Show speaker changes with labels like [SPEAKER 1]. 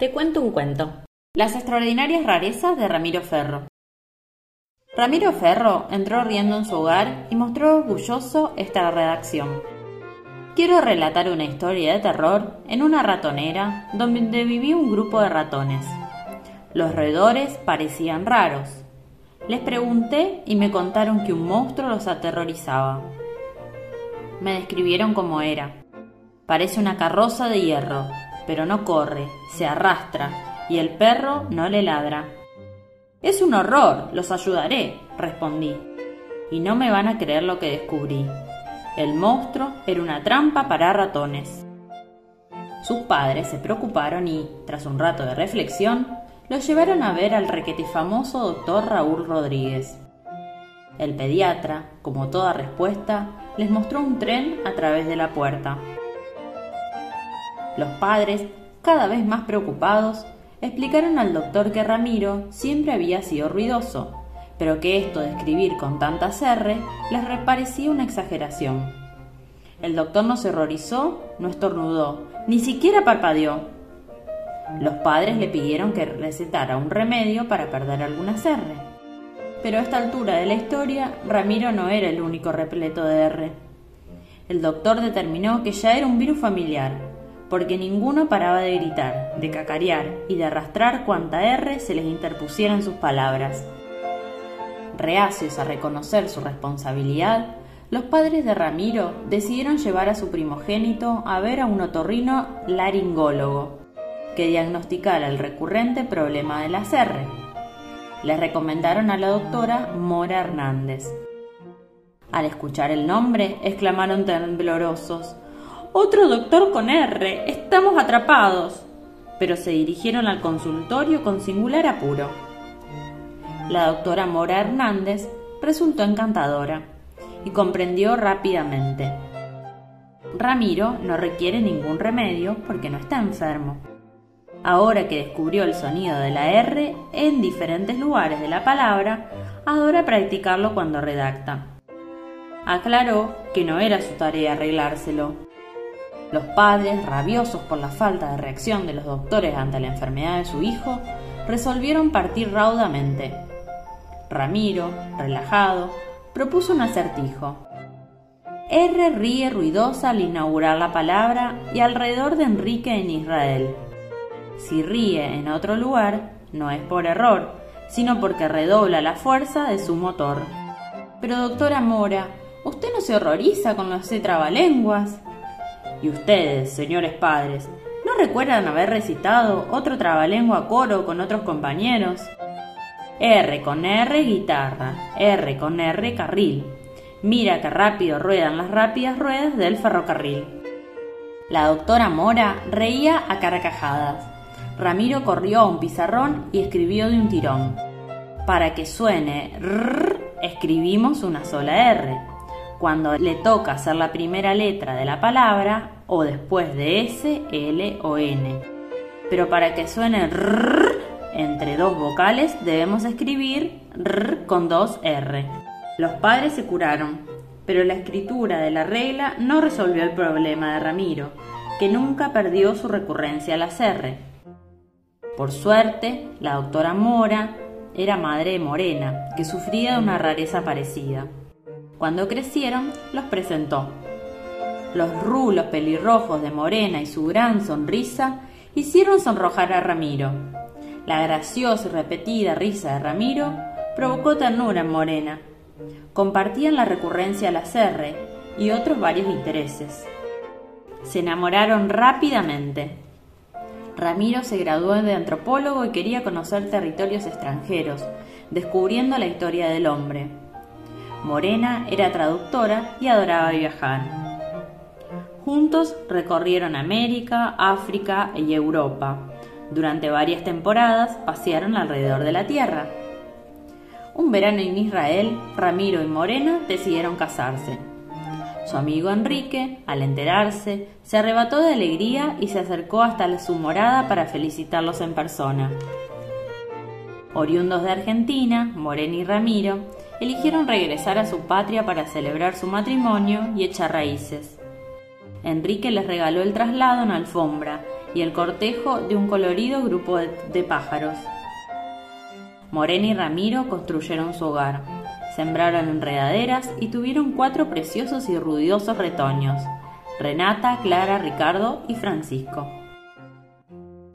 [SPEAKER 1] Te cuento un cuento. Las extraordinarias rarezas de Ramiro Ferro. Ramiro Ferro entró riendo en su hogar y mostró orgulloso esta redacción. Quiero relatar una historia de terror en una ratonera donde vivía un grupo de ratones. Los roedores parecían raros. Les pregunté y me contaron que un monstruo los aterrorizaba. Me describieron cómo era. Parece una carroza de hierro, pero no corre, se arrastra, y el perro no le ladra. Es un horror, los ayudaré, respondí. Y no me van a creer lo que descubrí. El monstruo era una trampa para ratones. Sus padres se preocuparon y, tras un rato de reflexión, lo llevaron a ver al requete famoso doctor Raúl Rodríguez. El pediatra, como toda respuesta, les mostró un tren a través de la puerta. Los padres, cada vez más preocupados, explicaron al doctor que Ramiro siempre había sido ruidoso, pero que esto de escribir con tanta R les parecía una exageración. El doctor no se horrorizó, no estornudó, ni siquiera parpadeó. Los padres le pidieron que recetara un remedio para perder alguna R. Pero a esta altura de la historia, Ramiro no era el único repleto de R. El doctor determinó que ya era un virus familiar, porque ninguno paraba de gritar, de cacarear y de arrastrar cuanta R se les interpusiera en sus palabras. Reacios a reconocer su responsabilidad, los padres de Ramiro decidieron llevar a su primogénito a ver a un otorrino laringólogo que diagnosticara el recurrente problema de la R. Les recomendaron a la doctora Mora Hernández. Al escuchar el nombre, exclamaron temblorosos otro doctor con R. Estamos atrapados. Pero se dirigieron al consultorio con singular apuro. La doctora Mora Hernández resultó encantadora y comprendió rápidamente. Ramiro no requiere ningún remedio porque no está enfermo. Ahora que descubrió el sonido de la R en diferentes lugares de la palabra, adora practicarlo cuando redacta. Aclaró que no era su tarea arreglárselo, los padres, rabiosos por la falta de reacción de los doctores ante la enfermedad de su hijo, resolvieron partir raudamente. Ramiro, relajado, propuso un acertijo. R ríe ruidosa al inaugurar la palabra y alrededor de Enrique en Israel. Si ríe en otro lugar, no es por error, sino porque redobla la fuerza de su motor. Pero doctora Mora, ¿usted no se horroriza con los trabalenguas? ¿Y ustedes, señores padres, no recuerdan haber recitado otro trabalengua coro con otros compañeros? R con R guitarra, R con R carril. Mira que rápido ruedan las rápidas ruedas del ferrocarril. La doctora Mora reía a carcajadas. Ramiro corrió a un pizarrón y escribió de un tirón. Para que suene R, escribimos una sola R cuando le toca hacer la primera letra de la palabra o después de S, L o N. Pero para que suene R entre dos vocales debemos escribir R con dos R. Los padres se curaron, pero la escritura de la regla no resolvió el problema de Ramiro, que nunca perdió su recurrencia a las R. Por suerte, la doctora Mora era madre de Morena, que sufría de una rareza parecida. Cuando crecieron, los presentó. Los rulos pelirrojos de Morena y su gran sonrisa hicieron sonrojar a Ramiro. La graciosa y repetida risa de Ramiro provocó ternura en Morena. Compartían la recurrencia a la R y otros varios intereses. Se enamoraron rápidamente. Ramiro se graduó de antropólogo y quería conocer territorios extranjeros, descubriendo la historia del hombre. Morena era traductora y adoraba viajar. Juntos recorrieron América, África y Europa. Durante varias temporadas pasearon alrededor de la Tierra. Un verano en Israel, Ramiro y Morena decidieron casarse. Su amigo Enrique, al enterarse, se arrebató de alegría y se acercó hasta su morada para felicitarlos en persona. Oriundos de Argentina, Morena y Ramiro eligieron regresar a su patria para celebrar su matrimonio y echar raíces. Enrique les regaló el traslado en alfombra y el cortejo de un colorido grupo de, pájaros. Morena y Ramiro construyeron su hogar, sembraron enredaderas y tuvieron cuatro preciosos y ruidosos retoños, Renata, Clara, Ricardo y Francisco.